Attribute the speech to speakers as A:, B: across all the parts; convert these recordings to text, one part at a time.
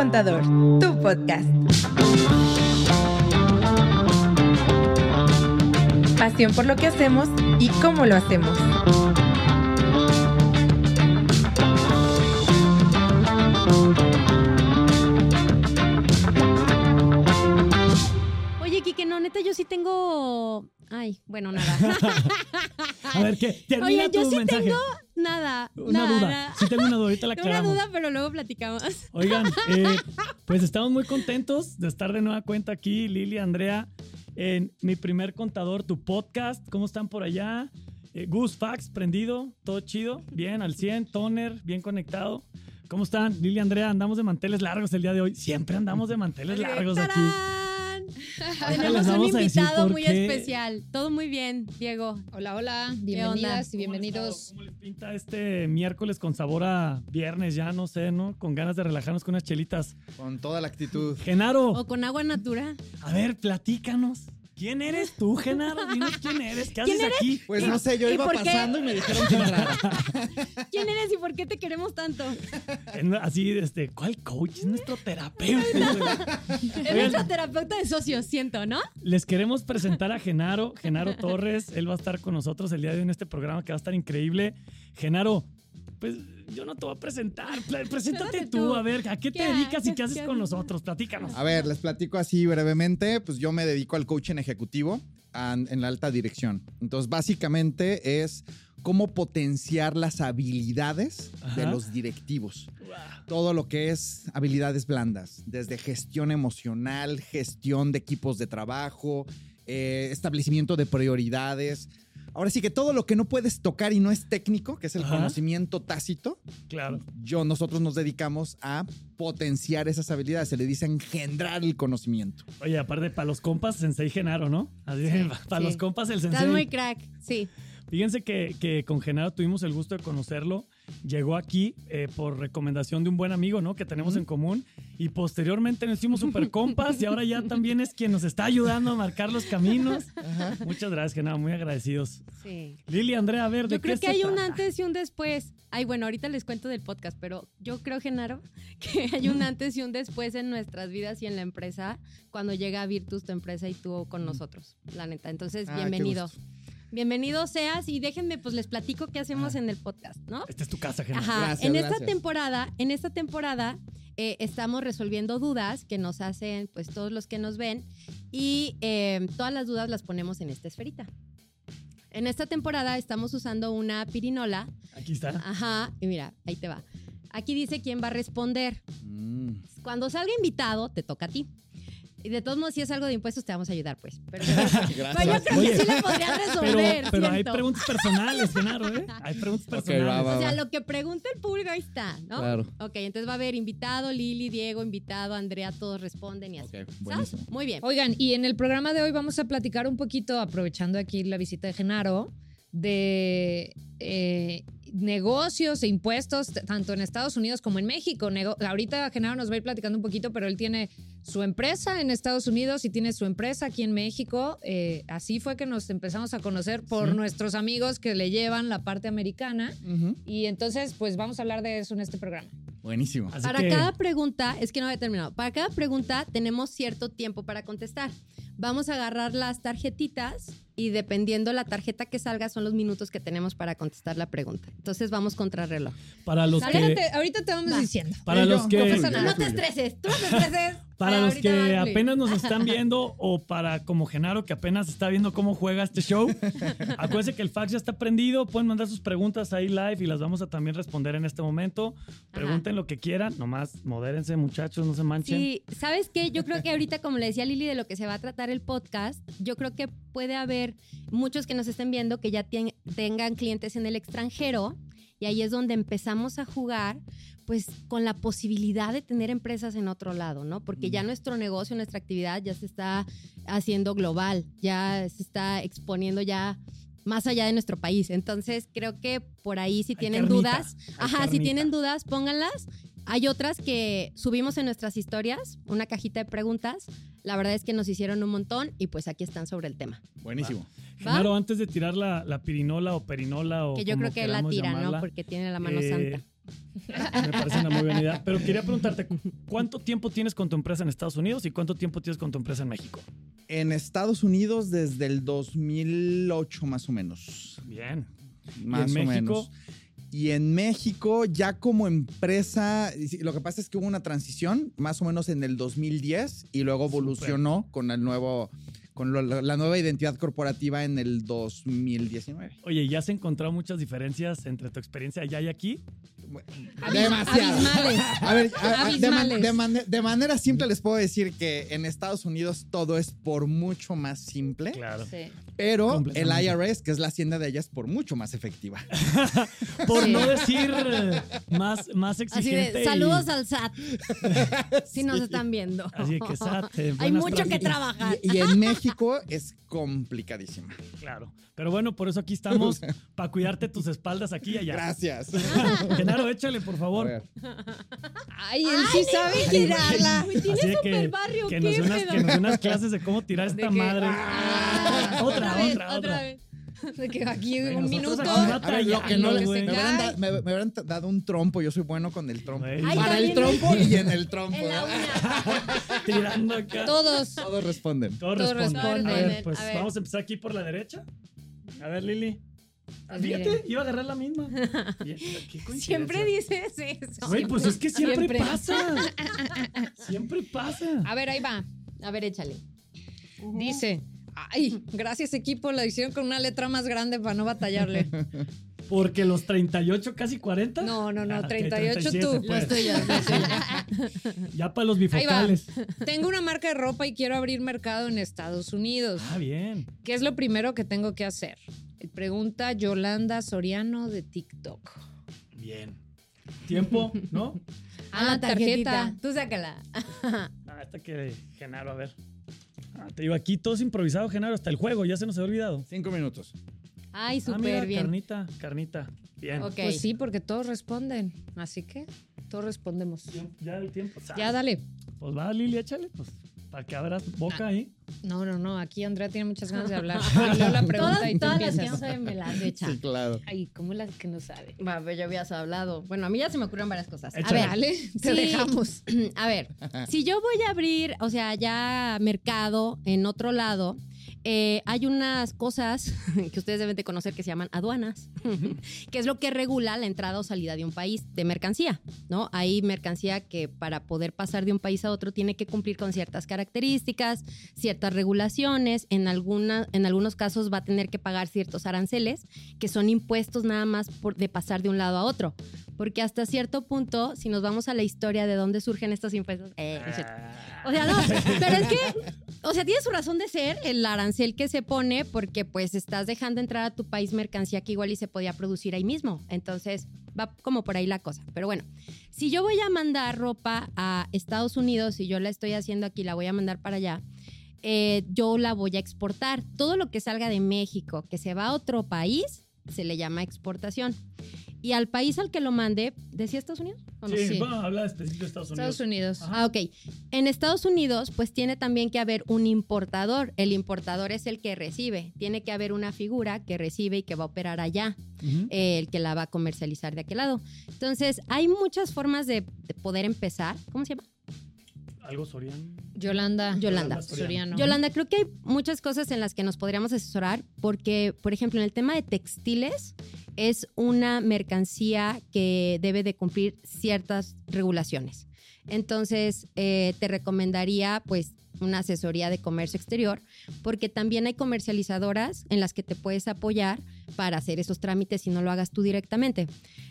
A: Contador, tu podcast. Pasión por lo que hacemos y cómo lo hacemos.
B: Oye, Kike, no, neta, yo sí tengo. Ay, bueno, nada.
C: A ver, ¿qué? Termina
B: Oye,
C: tu
B: yo sí
C: mensaje.
B: tengo nada.
C: Una
B: nada,
C: duda.
B: nada.
C: Sí tengo una duda, ahorita la
B: Tengo una
C: aclaramos.
B: duda, pero luego platicamos.
C: Oigan, eh, pues estamos muy contentos de estar de nueva cuenta aquí, Lili, Andrea, en mi primer contador, tu podcast. ¿Cómo están por allá? Eh, Gus Fax, prendido, todo chido, bien, al 100, toner, bien conectado. ¿Cómo están? Lili, Andrea, andamos de manteles largos el día de hoy. Siempre andamos de manteles largos aquí.
B: Tenemos un invitado muy
C: qué.
B: especial. Todo muy bien, Diego.
D: Hola, hola, bienvenidas y
C: ¿Cómo
D: bienvenidos.
C: ¿Cómo les pinta este miércoles con sabor a viernes ya? No sé, ¿no? Con ganas de relajarnos con unas chelitas.
E: Con toda la actitud.
C: Genaro,
B: O con agua natural.
C: a ver, platícanos. ¿Quién eres tú, Genaro? Dinos quién eres. ¿Qué haces
B: ¿Quién
C: aquí?
E: Pues no sé, yo
B: ¿Y
E: iba
B: por qué?
E: pasando y me dijeron que entrara.
B: ¿Quién eres y por qué te queremos tanto?
C: En- Así, este, ¿cuál coach? Es nuestro terapeuta.
B: Eres nuestra terapeuta de socios, siento, ¿no?
C: Les queremos presentar a Genaro, Genaro Torres. Él va a estar con nosotros el día de hoy en este programa que va a estar increíble. Genaro, pues yo no te voy a presentar. Preséntate tú,
B: tú.
C: a ver, ¿a qué te
B: ¿Qué
C: dedicas y qué haces
B: ¿Qué
C: con nosotros? Platícanos.
E: A ver, les platico así brevemente. Pues yo me dedico al coaching ejecutivo en la alta dirección. Entonces, básicamente es cómo potenciar las habilidades de los directivos. Todo lo que es habilidades blandas, desde gestión emocional, gestión de equipos de trabajo, eh, establecimiento de prioridades. Ahora sí que todo lo que no puedes tocar y no es técnico, que es el
C: Ajá.
E: conocimiento tácito,
C: Claro.
E: yo, nosotros nos dedicamos a potenciar esas habilidades. Se le dice engendrar el conocimiento.
C: Oye, aparte, para los compas, Sensei Genaro, ¿no? Así, para
B: sí.
C: los compas, el
B: Estás
C: Sensei.
B: muy crack, sí.
C: Fíjense que, que con Genaro tuvimos el gusto de conocerlo. Llegó aquí eh, por recomendación de un buen amigo, ¿no? Que tenemos en común. Y posteriormente nos hicimos super compas y ahora ya también es quien nos está ayudando a marcar los caminos. Muchas gracias, Genaro. Muy agradecidos.
B: Sí.
C: Lili, Andrea, a ver, ¿de
B: Yo
C: qué
B: creo que
C: se
B: hay un antes y un después. Ay, bueno, ahorita les cuento del podcast, pero yo creo, Genaro, que hay un antes y un después en nuestras vidas y en la empresa cuando llega Virtus, tu empresa, y tú con nosotros, la neta. Entonces,
E: Ah, qué
B: bienvenido. Bienvenido seas y déjenme, pues les platico qué hacemos
C: Ah.
B: en el podcast, ¿no?
C: Esta es tu casa, Genaro.
B: Ajá.
E: Gracias,
B: en esta
E: gracias.
B: temporada, en esta temporada eh, estamos resolviendo dudas que nos hacen, pues todos los que nos ven y eh, todas las dudas las ponemos en esta esferita. En esta temporada estamos usando una pirinola.
C: Aquí está.
B: Ajá. Y mira, ahí te va. Aquí dice quién va a responder.
E: Mm.
B: Cuando salga invitado, te toca a ti. Y de todos modos, si es algo de impuestos, te vamos a ayudar, pues. Pero, pero yo creo
C: Oye,
B: que sí le podrían resolver.
C: pero hay preguntas personales, Genaro, ¿eh? Hay preguntas personales.
E: va, va.
B: O sea, lo que pregunta el público ahí está, ¿no?
E: Claro.
B: Ok, entonces va a haber invitado, Lili, Diego, invitado, Andrea, todos responden y así.
E: Ok,
B: ¿Sabes?
E: buenísimo.
B: Muy bien.
D: Oigan, y en el programa de hoy vamos a platicar un poquito, aprovechando aquí la visita de Genaro, de eh, negocios e impuestos, tanto en Estados Unidos como en México. Nego- ahorita Genaro nos va a ir platicando un poquito, pero él tiene su empresa en Estados Unidos y tiene su empresa aquí en México. Eh, así fue que nos empezamos a conocer por
E: Sí.
D: nuestros amigos que le llevan la parte americana. Y entonces, pues vamos a hablar de eso en este programa.
E: Buenísimo.
C: Así
B: Para
C: que-
B: cada pregunta, es que no había terminado, para cada pregunta tenemos cierto tiempo para contestar. Vamos a agarrar las tarjetitas y dependiendo la tarjeta que salga son los minutos que tenemos para contestar la pregunta. Entonces vamos contra reloj.
C: Para los que,
D: ahorita te vamos
B: Va.
D: diciendo.
C: para los que.
D: No
B: te estreses, tú no te estreses.
C: Para
B: Ay,
C: los que apenas nos están viendo o para como Genaro que apenas está viendo cómo juega este show, acuérdense que el fax ya está prendido, pueden mandar sus preguntas ahí live y las vamos a también responder en este momento. Pregunten lo que quieran, nomás modérense muchachos, no se manchen.
B: Sí, ¿sabes qué? Yo creo que ahorita, como le decía Lili, de lo que se va a tratar el podcast, yo creo que puede haber muchos que nos estén viendo que ya tien- tengan clientes en el extranjero y ahí es donde empezamos a jugar pues con la posibilidad de tener empresas en otro lado, ¿no? Porque ya nuestro negocio, nuestra actividad ya se está haciendo global, ya se está exponiendo ya más allá de nuestro país. Entonces, creo que por ahí si
C: Hay
B: tienen
C: carnita,
B: dudas, ajá, si tienen dudas, pónganlas. Hay otras que subimos en nuestras historias, una cajita de preguntas. La verdad es que nos hicieron un montón y pues aquí están sobre el tema.
E: Buenísimo.
C: Genaro, antes de tirar la, la pirinola o perinola o
B: Que yo
C: como
B: creo que la tira, ¿no? Porque tiene la mano
C: eh,
B: santa.
C: Me parece una muy buena idea. Pero quería preguntarte, ¿cuánto tiempo tienes con tu empresa en Estados Unidos y cuánto tiempo tienes con tu empresa en México?
E: En Estados Unidos desde el 2008 más o menos.
C: Bien.
E: Más
C: en
E: o
C: México?
E: menos. Y en México, ya como empresa, lo que pasa es que hubo una transición más o menos en el 2010 y luego evolucionó con el nuevo, con lo- la nueva identidad corporativa en el 2019.
C: Oye, ¿ya has encontrado muchas diferencias entre tu experiencia allá y aquí?
E: Demasiado.
D: Abismales.
E: A ver, a- a- de, man- de de manera simple les puedo decir que en Estados Unidos todo es por mucho más simple,
C: Claro.
D: Sí.
E: pero el. IRS, que es la hacienda de ellas, por mucho más efectiva.
C: Por
D: Sí.
C: no decir más, más
B: Así
C: exigente.
B: de,
C: y-
B: saludos al SAT. Si nos están viendo.
C: Así que, SAT, eh,
B: Hay mucho que trabajar.
E: Y, y en México es complicadísima.
C: Claro. Pero bueno, por eso aquí estamos, para cuidarte tus espaldas aquí y allá.
E: Gracias.
C: Genaro, échale, por
E: A
C: favor.
E: ver.
D: Ay, él sí sabe tirarla.
B: Tiene
C: Así de
B: super barrio,
C: que
B: ¿qué
C: nos, dé unas,
B: pedo?
C: que nos dé unas clases de cómo tirar esta
D: que-
C: madre.
D: Ah,
C: otra,
B: vez,
C: otra, otra.
B: vez.
D: De que aquí
C: Güey,
D: un
C: nosotros
D: minuto.
C: aquí
E: A ver, lo que no
C: güey.
E: me, hubieran da- me- me hubieran dado un trompo. Yo soy bueno con el trompo.
C: Güey.
B: Ay,
E: Para el
B: también.
E: trompo y en el trompo.
B: En la uña.
C: Tirando acá.
D: Todos.
E: Todos responden.
C: Todos
D: Todos
C: responden. A
D: responden.
C: ver, pues
B: A ver.
C: vamos a empezar aquí por la derecha. A ver, Lili. Ah, Fíjate, iba a agarrar la misma. Qué.
B: Siempre dices eso.
C: Güey, pues es que siempre,
D: Siempre.
C: pasa. Siempre pasa.
D: A ver, ahí va.
B: A ver, échale.
D: Dice. Ay, gracias equipo, la hicieron con una letra más grande para no batallarle.
C: Porque los 38, casi 40.
D: No, no, no,
C: Ah, ok,
D: 38
C: 37,
D: tú.
C: pues.
B: Lo estoy yo, lo estoy yo.
C: Ya para los bifocales.
D: Tengo una marca de ropa y quiero abrir mercado en Estados Unidos.
C: Ah, bien.
D: ¿Qué es lo primero que tengo que hacer? Pregunta Yolanda Soriano de TikTok.
C: Bien. Tiempo, ¿no?
B: Ah, la tarjeta.
D: tarjeta.
B: Tú sácala.
C: Ah, esta que Genaro, a ver. Ah, te digo, aquí todo es improvisado, Genaro, hasta el juego, ya se nos había olvidado.
E: Cinco minutos.
B: Ay,
C: ah, mira,
B: súper bien.
C: carnita, carnita. Bien.
B: Ok.
D: Pues sí, porque todos responden. Así que todos respondemos.
C: Ya el tiempo. ¿sabes?
D: Ya, dale.
C: Pues va, Lili, échale, pues, para que abras boca ahí.
D: No, no, no. Aquí Andrea tiene muchas ganas de hablar. La pregunta
B: Todas,
D: y tú
B: todas las que no saben me las echa.
E: Sí, claro.
D: Ay, ¿cómo las que no sabe?
B: Va, pero ya habías hablado. Bueno, a mí ya se me ocurrieron varias cosas. A ver,
D: Dale, te
B: Sí.
D: dejamos.
B: a ver, si yo voy a abrir, o sea, ya mercado en otro lado, eh, hay unas cosas que ustedes deben de conocer que se llaman aduanas, que es lo que regula la entrada o salida de un país de mercancía, ¿no? Hay mercancía que para poder pasar de un país a otro tiene que cumplir con ciertas características, ciertas regulaciones, en, alguna, en algunos casos va a tener que pagar ciertos aranceles, que son impuestos nada más por, de pasar de un lado a otro. Porque hasta cierto punto, si nos vamos a la historia de dónde surgen estos impuestos, eh, es cierto. O sea, no, pero es que, o sea, tiene su razón de ser el arancel que se pone porque pues estás dejando entrar a tu país mercancía que igual y se podía producir ahí mismo. Entonces, va como por ahí la cosa. Pero bueno, si yo voy a mandar ropa a Estados Unidos y yo la estoy haciendo aquí, la voy a mandar para allá, eh, yo la voy a exportar. Todo lo que salga de México, que se va a otro país, se le llama exportación. Y al país al que lo mande, ¿decía Estados Unidos? ¿O no?
C: Sí,
D: Sí.
C: bueno, habla específico de Estados Unidos.
D: Estados Unidos.
C: Ajá.
B: Ah, ok. En Estados Unidos, pues tiene también que haber un importador. El importador es el que recibe. Tiene que haber una figura que recibe y que va a operar allá, eh, el que la va a comercializar de aquel lado. Entonces, hay muchas formas de, de poder empezar. ¿Cómo se llama?
C: Algo Soriano.
D: Yolanda.
B: Yolanda.
D: Soriano.
B: Yolanda, creo que hay muchas cosas en las que nos podríamos asesorar porque, por ejemplo, en el tema de textiles es una mercancía que debe de cumplir ciertas regulaciones. Entonces, eh, te recomendaría pues una asesoría de comercio exterior porque también hay comercializadoras en las que te puedes apoyar para hacer esos trámites si no lo hagas tú directamente.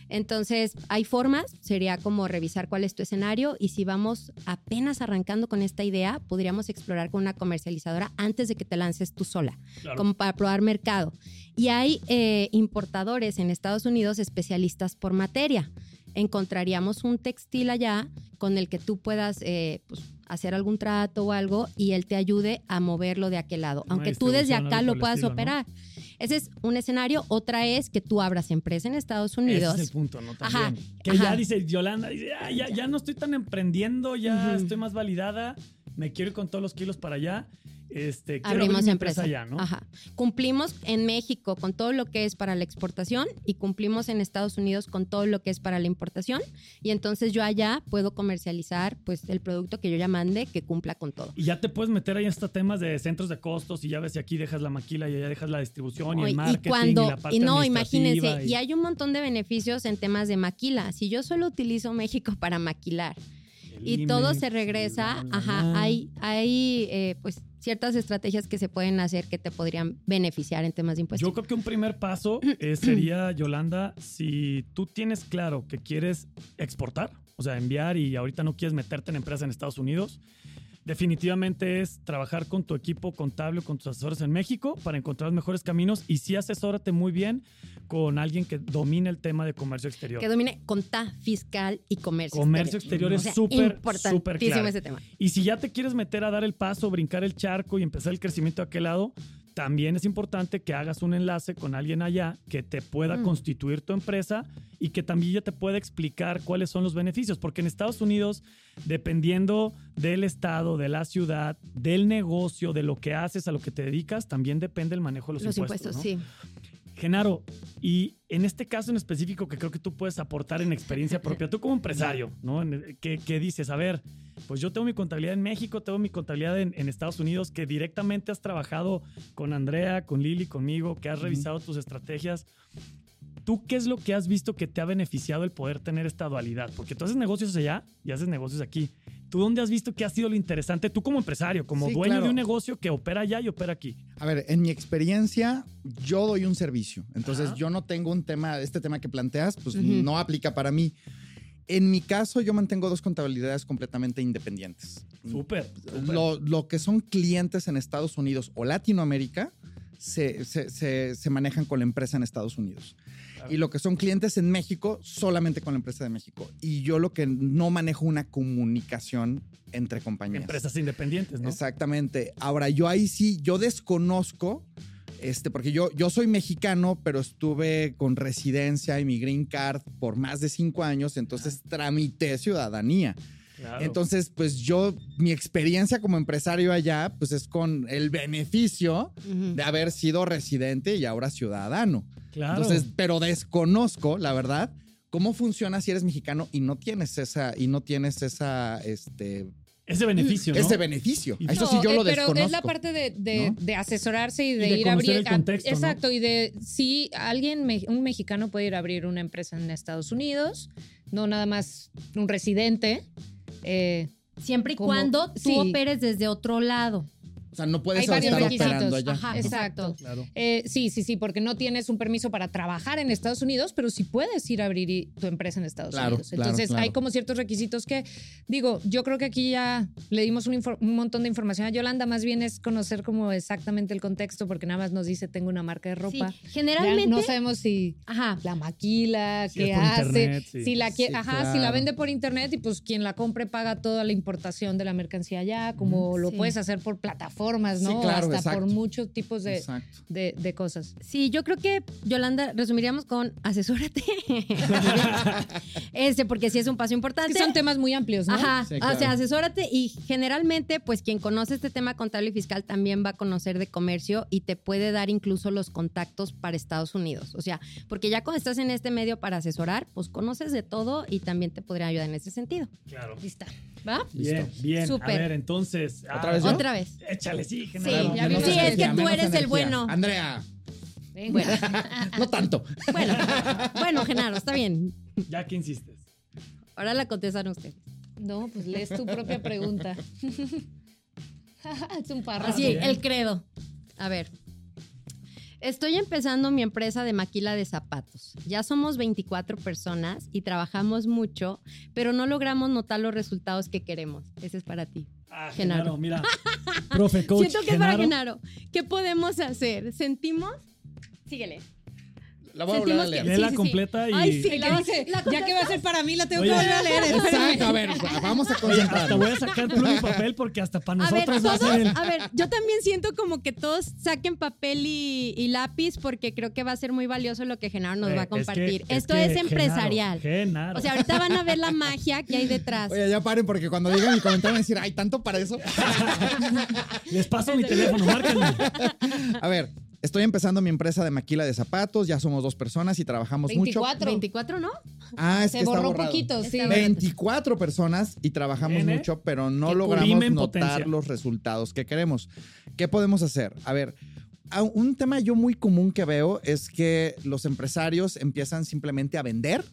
B: Entonces, hay formas, sería como revisar cuál es tu escenario y si vamos apenas arrancando con esta idea, podríamos explorar con una comercializadora antes de que te lances tú sola,
C: Claro.
B: como para probar mercado. Y hay eh, importadores en Estados Unidos especialistas por materia. Encontraríamos un textil allá con el que tú puedas eh, pues, hacer algún trato o algo y él te ayude a moverlo de aquel lado, aunque tú desde acá lo puedas
C: estilo, ¿no?
B: Ese es un escenario. Otra es que tú abras empresa en Estados Unidos.
C: Ese es el punto, ¿no?
B: Ajá.
C: Que
B: ajá.
C: ya dice Yolanda, dice, "Ah, ya, ya no estoy tan emprendiendo, ya estoy más validada, me quiero ir con todos los kilos para allá. este,
B: Abrimos empresa.
C: allá, ¿no?
B: Ajá. Cumplimos en México con todo lo que es para la exportación y cumplimos en Estados Unidos con todo lo que es para la importación. Y entonces yo allá puedo comercializar pues el producto que yo ya mande que cumpla con todo.
C: Y ya te puedes meter ahí en estos temas de centros de costos y ya ves si aquí dejas la maquila y allá dejas la distribución y el marketing y,
B: cuando
C: la parte
B: y no imagínense
C: y-
B: y hay un montón de beneficios en temas de maquila si yo solo utilizo México para maquilar y todo se regresa,
C: bla, bla,
B: ajá, hay eh, pues ciertas estrategias que se pueden hacer que te podrían beneficiar en temas de impuestos.
C: Yo creo que un primer paso eh, sería, Yolanda, si tú tienes claro que quieres exportar, o sea, enviar y ahorita no quieres meterte en empresa en Estados Unidos, definitivamente es trabajar con tu equipo contable, con tus asesores en México para encontrar mejores caminos y sí asesórate muy bien con alguien que domine el tema de comercio exterior.
B: que domine conta fiscal y comercio.
C: Comercio exterior es
B: O sea,
C: súper, súper
B: ese tema.
C: Y si ya te quieres meter a dar el paso, brincar el charco y empezar el crecimiento de aquel lado, también es importante que hagas un enlace con alguien allá que te pueda
B: Mm.
C: constituir tu empresa y que también ya te pueda explicar cuáles son los beneficios. Porque en Estados Unidos, dependiendo del estado, de la ciudad, del negocio, de lo que haces, a lo que te dedicas, también depende el manejo de los,
B: Los
C: impuestos.
B: impuestos,
C: ¿no?
B: sí.
C: Genaro, y en este caso en específico que creo que tú puedes aportar en experiencia propia, tú como empresario, ¿no? ¿Qué, qué dices? A ver, pues yo tengo mi contabilidad en México, tengo mi contabilidad en, en Estados Unidos, que directamente has trabajado con Andrea, con Lili, conmigo, que has revisado tus estrategias. ¿Tú qué es lo que has visto que te ha beneficiado el poder tener esta dualidad? Porque tú haces negocios allá y haces negocios aquí. ¿Tú dónde has visto que ha sido lo interesante? Tú como empresario, como
E: Sí,
C: dueño
E: claro.
C: de un negocio que opera allá y opera aquí.
E: A ver, en mi experiencia, yo doy un servicio. Entonces,
C: Ajá.
E: yo no tengo un tema, este tema que planteas, pues no aplica para mí. En mi caso, yo mantengo dos contabilidades completamente independientes.
C: Súper. súper.
E: Lo, lo que son clientes en Estados Unidos o Latinoamérica se, se- se- se manejan con la empresa en Estados Unidos.
C: Claro.
E: Y lo que son clientes en México, solamente con la empresa de México. Y yo lo que no manejo una comunicación entre compañías.
C: Empresas independientes, ¿no?
E: Exactamente. Ahora, yo ahí sí, yo desconozco, este, porque yo, yo soy mexicano, pero estuve con residencia y mi green card por más de cinco años, entonces tramité ciudadanía.
C: Claro.
E: Entonces, pues yo, mi experiencia como empresario allá, pues es con el beneficio de haber sido residente y ahora ciudadano.
C: Claro.
E: Entonces, pero desconozco, la verdad, cómo funciona si eres mexicano y no tienes esa, y no tienes esa, este,
C: ese beneficio, ¿no?
E: ese beneficio. Eso sí yo
D: eh,
E: lo
D: pero
E: desconozco.
D: es la parte de, de-
E: ¿no?
D: de asesorarse y
C: Y
D: de,
C: de
D: ir a abrir.
C: el contexto,
D: exacto, y de si alguien, me- un mexicano puede ir a abrir una empresa en Estados Unidos, no nada más un residente. Eh,
B: Siempre y
D: Como-
B: cuando tú
D: sí.
B: operes desde otro lado.
E: O sea, no puedes
D: Hay varios
E: estar
D: requisitos.
E: operando allá.
B: Ajá,
D: Exacto.
E: Claro.
D: eh, sí, sí, sí, porque no tienes un permiso para trabajar en Estados Unidos, pero sí puedes ir a abrir tu empresa en Estados
E: Claro,
D: Unidos.
E: claro,
D: Entonces
E: claro.
D: hay como ciertos requisitos que, digo, yo creo que aquí ya le dimos un, un montón de información a Yolanda, más bien es conocer como exactamente el contexto, porque nada más nos dice tengo una marca de ropa.
B: Sí,
D: Ya
B: generalmente.
D: no sabemos si
B: Ajá.
D: la maquila,
C: Si
D: qué hace,
C: internet, sí.
D: si la quiere,
E: Sí,
D: ajá, si la vende por internet y pues quien la compre paga toda la importación de la mercancía allá, como lo
B: Sí.
D: puedes hacer por plataformas,
E: Sí,
D: ¿no?
E: claro,
D: Hasta
E: exacto.
D: por muchos tipos de, de, de cosas.
B: Sí, yo creo que, Yolanda, resumiríamos con asesórate. este, porque sí es un paso
D: Es
B: importante.
D: que son temas muy amplios, ¿no?
B: Ajá,
E: Sí,
B: o sea, asesórate y generalmente, pues quien conoce este tema contable y fiscal también va a conocer de comercio y te puede dar incluso los contactos para Estados Unidos. O sea, porque ya cuando estás en este medio para asesorar, pues conoces de todo y también te podría ayudar en ese sentido.
C: Claro.
B: ¿Lista? ¿Va?
C: Bien, bien.
B: Súper.
C: A ver, entonces.
E: ¿Otra
C: ah,
E: vez yo?
B: Otra vez.
C: Échale, sí,
B: Sí,
C: general.
D: ya
E: Menos
D: vimos
B: Sí, es que tú eres el bueno.
E: Andrea,
D: Venga.
B: Bueno,
E: no tanto.
B: bueno, bueno, Genaro, está bien.
C: Ya que insistes.
B: Ahora la contestaron ustedes.
D: No, pues lees tu propia pregunta. es un párrafo.
B: Así, el credo. A ver. Estoy empezando mi empresa de maquila de zapatos. Ya somos 24 personas y trabajamos mucho, pero no logramos notar los resultados que queremos. Ese es para ti.
C: Ah,
B: Genaro.
C: Genaro, mira. Profe, coach.
B: Siento que es para.
C: Genaro.
B: ¿Qué podemos hacer? ¿Sentimos? Síguele.
E: La voy a volver a
B: Sentimos que-
E: leer.
C: Léela
B: sí, sí.
C: completa y.
B: Ay, sí.
D: Que
B: la- la
D: ya que va a ser para mí, la tengo
C: Oye.
D: que volver a leer.
E: Exacto, a ver, vamos a
C: hasta
E: concentrarnos.
C: voy a sacar pluma y papel porque hasta para
B: A ver,
C: nosotros va a ser
B: a ver, yo también siento como que todos saquen papel y, y lápiz porque creo que va a ser muy valioso lo que Genaro nos
C: Eh,
B: va a
C: es que-
B: compartir.
C: es
B: Esto
C: que
B: es
C: Genaro,
B: empresarial.
C: Genaro.
B: O sea, ahorita van a ver la magia que hay detrás.
E: Oye, ya paren porque cuando digan mi comentario van a decir, ay, tanto para eso.
C: Les paso mi teléfono, márquenme.
E: A ver, estoy empezando mi empresa de maquila de zapatos, ya somos dos personas y trabajamos mucho.
D: 24.
B: 24, ¿no?
E: Ah, es
D: Se
E: que está
D: borró
E: borrado.
D: poquito, sí.
B: Está
E: 24 personas y trabajamos mucho, pero no
C: Que
E: logramos notar
C: potencia.
E: los resultados que queremos. ¿Qué podemos hacer? A ver, un tema yo muy común que veo es que los empresarios empiezan simplemente a vender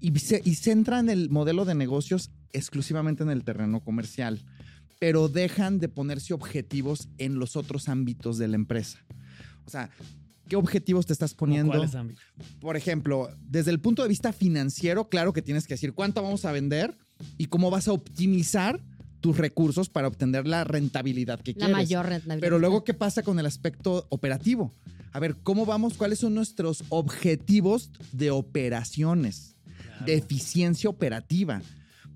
E: y, se- y centran el modelo de negocios exclusivamente en el terreno comercial, pero dejan de ponerse objetivos en los otros ámbitos de la empresa. O sea, ¿qué objetivos te estás poniendo?
C: ¿Cuáles ámbitos?
E: por ejemplo, desde el punto de vista financiero, claro que tienes que decir cuánto vamos a vender y cómo vas a optimizar tus recursos para obtener la rentabilidad que
B: La
E: quieres.
B: mayor rentabilidad.
E: Pero luego, ¿qué pasa con el aspecto operativo? A ver, ¿cómo vamos? ¿Cuáles son nuestros objetivos de operaciones, de eficiencia operativa?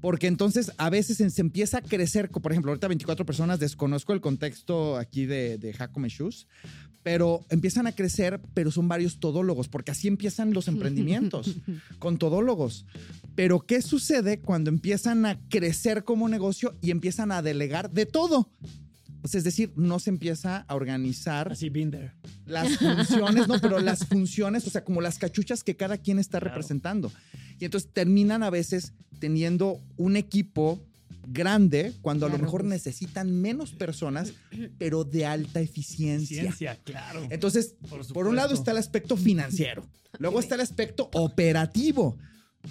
E: Porque entonces a veces se empieza a crecer, por ejemplo, ahorita 24 personas, desconozco el contexto aquí de, de Jacome Shoes, pero empiezan a crecer, pero son varios todólogos, porque así empiezan los emprendimientos, con todólogos. Pero ¿qué sucede cuando empiezan a crecer como negocio y empiezan a delegar de todo? Pues, es decir, no se empieza a organizar
C: Así, been there.
E: las funciones, no, pero las funciones, o sea, como las cachuchas que cada quien está
C: Claro.
E: representando. Y entonces terminan a veces teniendo un equipo grande cuando a lo mejor
B: pues.
E: necesitan menos personas, pero de alta eficiencia.
C: Ciencia, claro.
E: Entonces,
C: Por
E: por un lado está el aspecto financiero, luego está el aspecto operativo,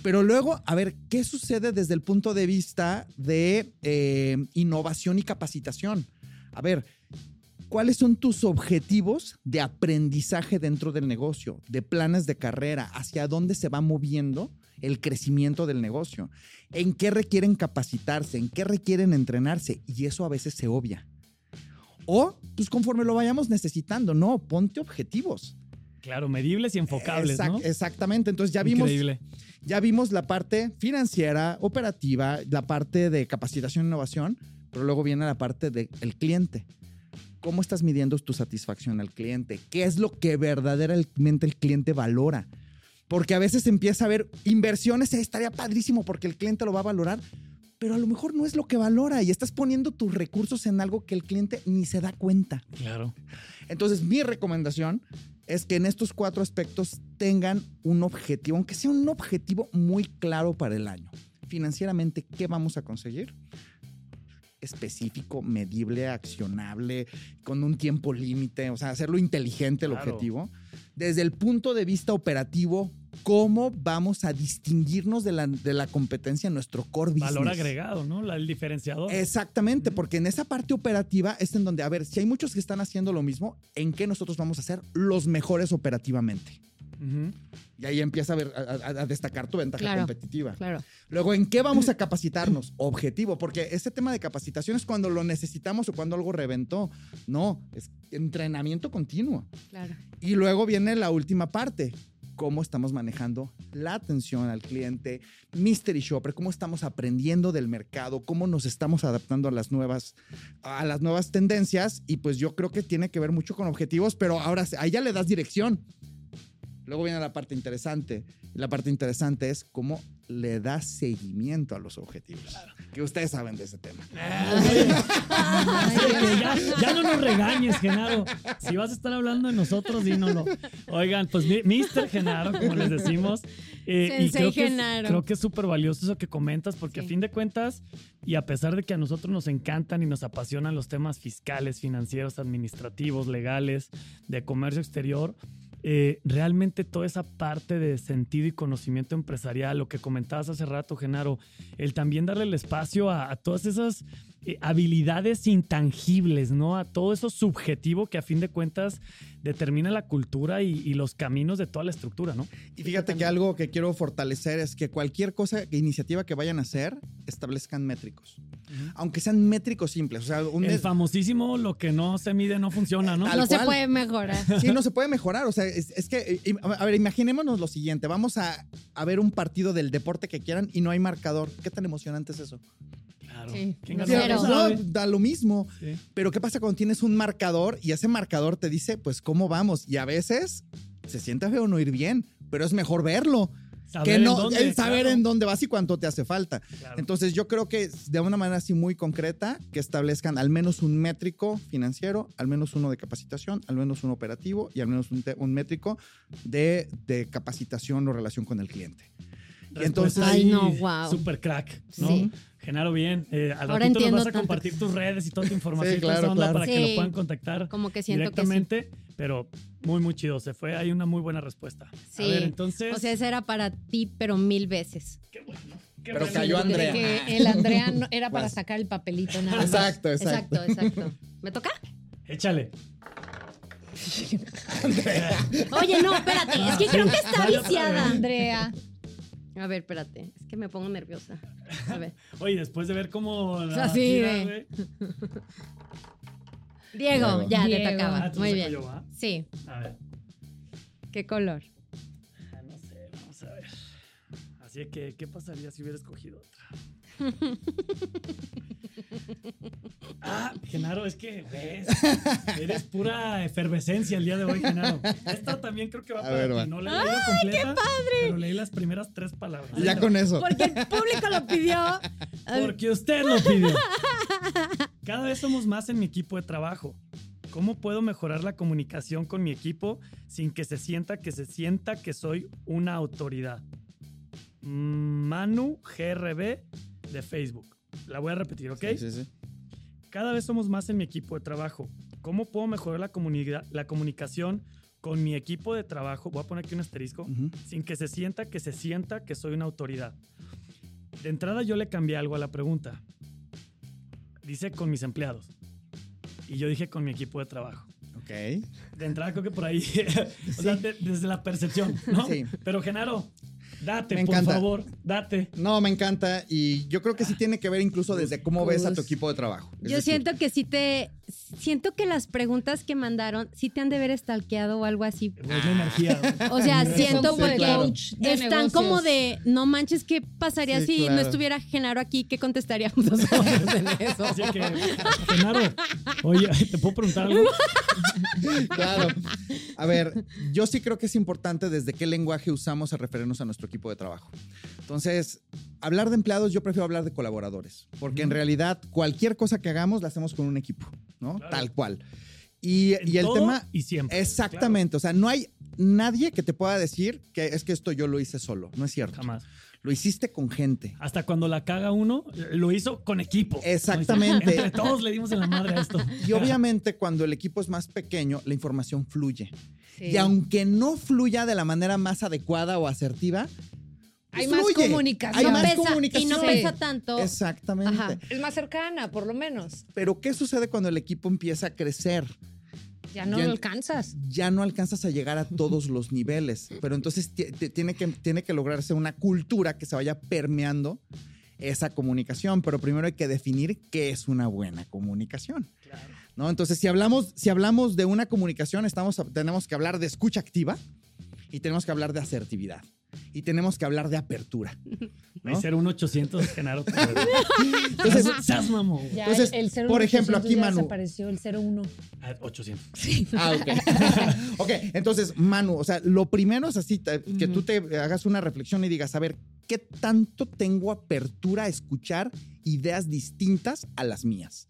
E: pero luego, a ver, ¿qué sucede desde el punto de vista de eh, innovación y capacitación? A ver, ¿cuáles son tus objetivos de aprendizaje dentro del negocio, de planes de carrera, hacia dónde se va moviendo el crecimiento del negocio? ¿En qué requieren capacitarse? ¿En qué requieren entrenarse? Y eso a veces se obvia. O, pues conforme lo vayamos necesitando, no, ponte objetivos.
C: Claro, medibles y enfocables,
E: Exact-
C: ¿no?
E: Exactamente. Entonces ya vimos,
C: Increíble.
E: ya vimos la parte financiera, operativa, la parte de capacitación e innovación, pero luego viene la parte del cliente. ¿Cómo estás midiendo tu satisfacción al cliente? ¿Qué es lo que verdaderamente el cliente valora? Porque a veces empieza a haber inversiones, eh, estaría padrísimo porque el cliente lo va a valorar, pero a lo mejor no es lo que valora y estás poniendo tus recursos en algo que el cliente ni se da cuenta.
C: Claro.
E: Entonces, mi recomendación es que en estos cuatro aspectos tengan un objetivo, aunque sea un objetivo muy claro para el año. Financieramente, ¿qué vamos a conseguir? Específico, medible, accionable, con un tiempo límite, o sea, hacerlo inteligente el
C: Claro.
E: objetivo. Desde el punto de vista operativo, ¿cómo vamos a distinguirnos de la, de la competencia en nuestro core business?
C: Valor agregado, ¿no? La- el diferenciador.
E: Exactamente, porque en esa parte operativa es en donde, a ver, si hay muchos que están haciendo lo mismo, ¿en qué nosotros vamos a ser los mejores operativamente? Y ahí empieza a, ver, a, destacar tu ventaja
B: Claro.
E: competitiva.
B: Claro.
E: Luego, ¿en qué vamos a capacitarnos? Objetivo, porque ese tema de capacitación es cuando lo necesitamos o cuando algo reventó. No, es entrenamiento continuo.
B: Claro.
E: Y luego viene la última parte. Cómo estamos manejando la atención al cliente, mystery shopper, cómo estamos aprendiendo del mercado, cómo nos estamos adaptando a las nuevas, a las nuevas tendencias. Y pues yo creo que tiene que ver mucho con objetivos, pero ahora ahí ya le das dirección. Luego viene la parte interesante. La parte interesante es cómo le das seguimiento a los objetivos. Que ustedes saben de ese tema.
C: Ya, ya no nos regañes, Genaro. Si vas a estar hablando de nosotros, dínoslo. Oigan, pues Mr. Genaro, como les decimos. eh, y creo que, es,
B: Genaro.
C: creo que es súper valioso eso que comentas, porque
B: Sí.
C: a fin de cuentas, y a pesar de que a nosotros nos encantan y nos apasionan los temas fiscales, financieros, administrativos, legales, de comercio exterior, eh, realmente toda esa parte de sentido y conocimiento empresarial, lo que comentabas hace rato, Genaro, el también darle el espacio a, a todas esas eh, habilidades intangibles, ¿no? A todo eso subjetivo que a fin de cuentas determina la cultura y, y los caminos de toda la estructura, ¿no?
E: Y fíjate que algo que quiero fortalecer es que cualquier cosa, iniciativa que vayan a hacer, establezcan métricos. Aunque sean métricos simples. O sea, un
C: El famosísimo, lo que no se mide no funciona, ¿no?
E: Tal
B: no se puede mejorar.
E: Sí, no se puede mejorar. O sea, es, es que, eh, a ver, imaginémonos lo siguiente. Vamos a, a ver un partido del deporte que quieran y no hay marcador. ¿Qué tan emocionante es eso?
C: Claro.
D: Sí.
C: ¿Quién
D: No,
E: da lo mismo.
C: Sí.
E: Pero ¿qué pasa cuando tienes un marcador y ese marcador te dice, pues, cómo vamos? Y a veces se siente feo no ir bien, pero es mejor verlo.
C: Saber
E: que
C: en
E: no,
C: dónde,
E: el saber
C: claro.
E: en dónde vas y cuánto te hace falta.
C: Claro.
E: Entonces yo creo que de una manera así muy concreta, que establezcan al menos un métrico financiero, al menos uno de capacitación, al menos uno operativo y al menos un, te- un métrico de, de capacitación o relación con el cliente. Y entonces
C: Respuesta
B: Ay,
C: ahí,
B: no, wow.
C: Super crack, ¿no?
B: Sí.
C: Genaro, bien. Eh, al
B: Ahora
C: ratito nos
B: entiendo
C: vas a
B: tanto.
C: compartir tus redes y toda tu información
E: Sí, claro, claro.
C: para que lo puedan contactar
B: Como que siento que.
C: Pero muy, muy chido. Se fue ahí una muy buena respuesta.
B: Sí.
C: A ver, entonces.
B: O sea, ese era para ti, pero mil veces.
C: qué bueno. Qué
E: Pero
C: bueno.
E: cayó Andrea.
D: que el Andrea no- era para sacar el papelito nada más.
E: Exacto, exacto.
B: Exacto, exacto. ¿Me toca?
C: Échale.
B: Oye, no, espérate. Es que creo que está viciada.
D: Andrea.
B: A ver, espérate. Es que me pongo nerviosa. A ver.
C: Oye, después de ver cómo. la
B: Así
C: gira,
B: de-
C: güey.
B: Diego,
E: Diego.
B: ya te
D: Diego.
B: tocaba.
C: Ah,
B: Muy bien.
C: yo, ¿va?
B: Sí.
C: A ver.
B: ¿Qué color?
C: Ah, No sé, vamos a ver. Así que, ¿qué pasaría si hubiera escogido otra? Ah, Genaro, es que ves, eres pura efervescencia el día de hoy, Genaro. Esta también creo que va
E: A
C: para
E: ver,
C: ti. No la he leído completa, pero leí las primeras tres palabras.
E: Y ya con eso.
B: Porque el público lo pidió.
C: Porque usted lo pidió. Cada vez somos más en mi equipo de trabajo. ¿Cómo puedo mejorar la comunicación con mi equipo sin que se sienta que se sienta que soy una autoridad? Manu GRB de Facebook. La voy a repetir, ¿ok?
E: Sí, sí, sí.
C: Cada vez somos más en mi equipo de trabajo. ¿Cómo puedo mejorar la, comunica- la comunicación con mi equipo de trabajo? Voy a poner aquí un asterisco
E: Ujú.
C: sin que se sienta que se sienta que soy una autoridad. De entrada yo le cambié algo a la pregunta. Dice con mis empleados. Y yo dije con mi equipo de trabajo.
E: Ok.
C: De entrada creo que por ahí, o sea, de- desde la percepción, ¿no?
E: Sí.
C: Pero Genaro, date,
E: Me
C: por
E: encanta.
C: favor, date.
E: No, me encanta y yo creo que sí tiene que ver incluso desde cómo ves a tu equipo de trabajo. Es
B: Yo
E: decir,
B: siento que sí te. Siento que las preguntas que mandaron sí te han de ver estalqueado o algo así.
C: Energía.
B: O sea, siento
E: sí,
B: porque
E: claro.
B: Están
D: negocios.
B: como de, no manches, ¿qué pasaría
E: Sí,
B: si no estuviera Genaro aquí? ¿Qué contestaríamos nosotros en eso?
C: Así que, Genaro, oye, ¿te puedo preguntar algo?
E: Claro. A ver, yo sí creo que es importante desde qué lenguaje usamos al referirnos a nuestro equipo de trabajo. Entonces, hablar de empleados, yo prefiero hablar de colaboradores, porque en realidad cualquier cosa que hagamos la hacemos con un equipo, ¿no?
C: Claro.
E: Tal cual. Y, el tema...
C: Y siempre.
E: Exactamente, o sea, no hay nadie que te pueda decir que es que esto yo lo hice solo, no es cierto.
C: Jamás.
E: Lo hiciste con gente.
C: Hasta cuando la caga uno, lo hizo con equipo.
E: Exactamente.
C: Entre todos le dimos en la madre a esto.
E: Y obviamente cuando el equipo es más pequeño, la información fluye.
D: Sí.
E: Y aunque no fluya de la manera más adecuada o asertiva,
D: Hay
E: pues
D: más
E: fluye.
D: comunicación.
E: Hay
B: no
E: más
B: pesa, y
E: comunicación.
B: no
D: Sí.
B: pesa tanto.
E: Exactamente.
B: Ajá.
D: Es más cercana, por lo menos.
E: Pero ¿qué sucede cuando el equipo empieza a crecer?
D: Ya no
E: Ya-
D: lo alcanzas.
E: Ya no alcanzas a llegar a todos los niveles, pero entonces ti- ti- tiene que, tiene que lograrse una cultura que se vaya permeando esa comunicación, pero primero hay que definir qué es una buena comunicación.
C: Claro.
E: ¿no? Entonces, si hablamos, si hablamos de una comunicación, estamos, tenemos que hablar de escucha activa y tenemos que hablar de asertividad y tenemos que hablar de apertura.
C: Va
E: ¿no?
C: a ser un 800, Genaro.
E: Entonces,
C: güey.
D: Ya
E: Entonces,
D: el, el 0
E: por ejemplo, aquí, Manu.
D: desapareció el 01.
C: Ah, 800.
E: Ah, ok. ok, entonces, Manu, o sea, lo primero es así, que tú te hagas una reflexión y digas, a ver, ¿qué tanto tengo apertura a escuchar ideas distintas a las mías?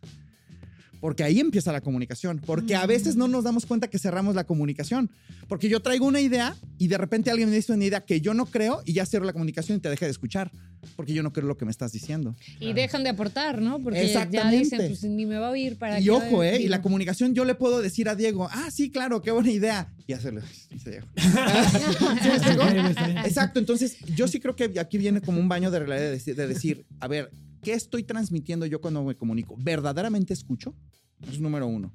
E: Porque ahí empieza la comunicación. Porque a veces no nos damos cuenta que cerramos la comunicación. Porque yo traigo una idea y de repente alguien me dice una idea que yo no creo y ya cierro la comunicación y te deja de escuchar. Porque yo no creo lo que me estás diciendo.
D: Y dejan de aportar, ¿no? Porque ya
E: Exactamente.
D: dicen, pues ni me va a oír para
E: Y ojo, ¿eh? Y la comunicación yo le puedo decir a Diego, ah, sí, claro, qué buena idea. Y hacerle, dice. Exacto, entonces yo sí creo que aquí viene como un baño de realidad de decir, de decir, a ver, ¿qué estoy transmitiendo yo cuando me comunico? ¿Verdaderamente escucho? Es número uno.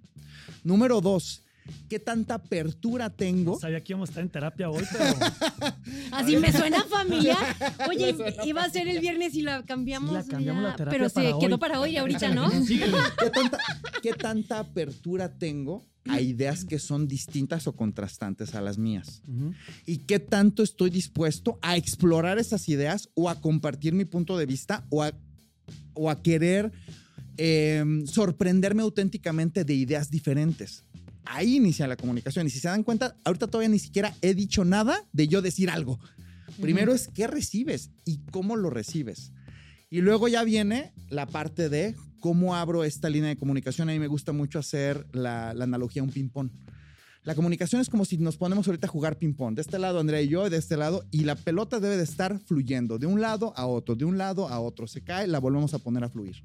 E: Número dos, qué tanta apertura tengo.
C: No sabía que íbamos a estar en terapia hoy, pero
B: Así me suena familiar. Oye,
E: suena
B: iba a ser el viernes y la cambiamos.
C: Sí, la cambiamos
B: ya,
C: la terapia
B: pero se
C: para
B: quedó
C: hoy.
B: para hoy ahorita, ¿no?
C: síguele.
E: ¿Qué tanta, qué tanta apertura tengo a ideas que son distintas o contrastantes a las mías? ¿Y qué tanto estoy dispuesto a explorar esas ideas o a compartir mi punto de vista o a, o a querer eh, sorprenderme auténticamente de ideas diferentes? Ahí inicia la comunicación. Y si se dan cuenta, ahorita todavía ni siquiera he dicho nada de yo decir algo. Primero es qué recibes y cómo lo recibes. Y luego ya viene la parte de cómo abro esta línea de comunicación. A mí me gusta mucho hacer la, la analogía a un ping-pong. La comunicación es como si nos ponemos ahorita a jugar ping-pong. De este lado Andrea y yo, de este lado, y la pelota debe de estar fluyendo de un lado a otro, de un lado a otro. Se cae, la volvemos a poner a fluir.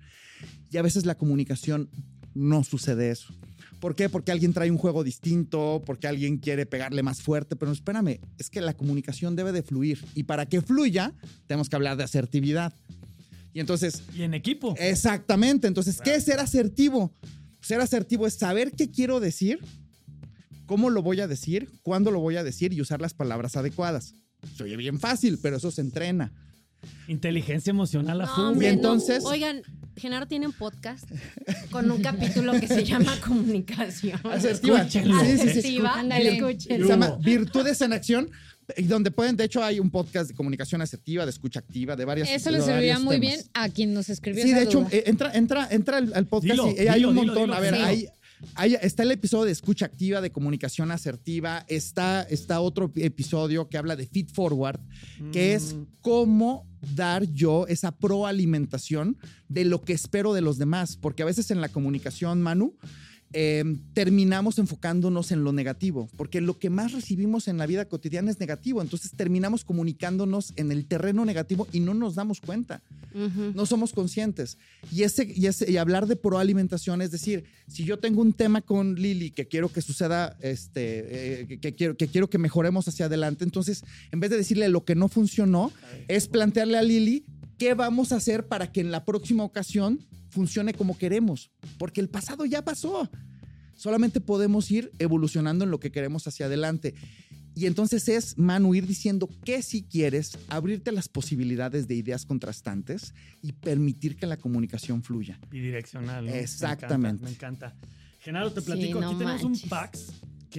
E: Y a veces la comunicación no sucede eso. ¿Por qué? Porque alguien trae un juego distinto, porque alguien quiere pegarle más fuerte, pero espérame, es que la comunicación debe de fluir. Y para que fluya, tenemos que hablar de asertividad. Y entonces,
C: Y en equipo.
E: Exactamente. Entonces, ¿qué es ser asertivo? Ser asertivo es saber qué quiero decir, cómo lo voy a decir, cuándo lo voy a decir y usar las palabras adecuadas. Se oye bien fácil, pero eso se entrena.
C: Inteligencia emocional a
B: No,
C: full.
B: hombre,
E: Y entonces-
B: no. Oigan, Genaro tiene un podcast con un capítulo que se llama Comunicación.
E: Asertiva.
C: Escúchenlo.
E: Sí, sí, sí.
B: Asertiva.
D: Ándale.
B: Escúchenlo.
E: Se llama Virtudes en Acción, y donde pueden, de hecho, hay un podcast de comunicación asertiva, de escucha activa, de varias
D: Eso le serviría muy
E: temas.
D: bien a quien nos escribió
E: Sí,
D: esa
E: de hecho,
D: duda.
E: eh, entra, entra, entra al, al podcast
C: Dilo,
E: y eh, hay
C: dilo,
E: un
C: dilo,
E: montón.
C: dilo.
E: A ver,
B: Sí.
E: hay, hay- está el episodio de escucha activa, de comunicación asertiva, está, está otro episodio que habla de feed forward, que es
C: Mm.
E: cómo dar yo esa proalimentación de lo que espero de los demás, porque a veces en la comunicación, Manu, eh, terminamos enfocándonos en lo negativo, porque lo que más recibimos en la vida cotidiana es negativo, entonces terminamos comunicándonos en el terreno negativo y no nos damos cuenta. No somos conscientes. Y, ese, y, ese, y hablar de proalimentación es decir, si yo tengo un tema con Lili que quiero que suceda, este, eh, que, que quiero, que quiero que mejoremos hacia adelante, entonces en vez de decirle lo que no funcionó, es plantearle a Lili qué vamos a hacer para que en la próxima ocasión funcione como queremos, porque el pasado ya pasó. Solamente podemos ir evolucionando en lo que queremos hacia adelante. Y entonces es, Manu, ir diciendo que si quieres, abrirte las posibilidades de ideas contrastantes y permitir que la comunicación fluya.
C: Bidireccional. ¿no? Me
E: Exactamente.
C: encanta, Me encanta. Genaro, te
B: Sí,
C: platico.
B: no
C: Aquí tenemos un
B: manches.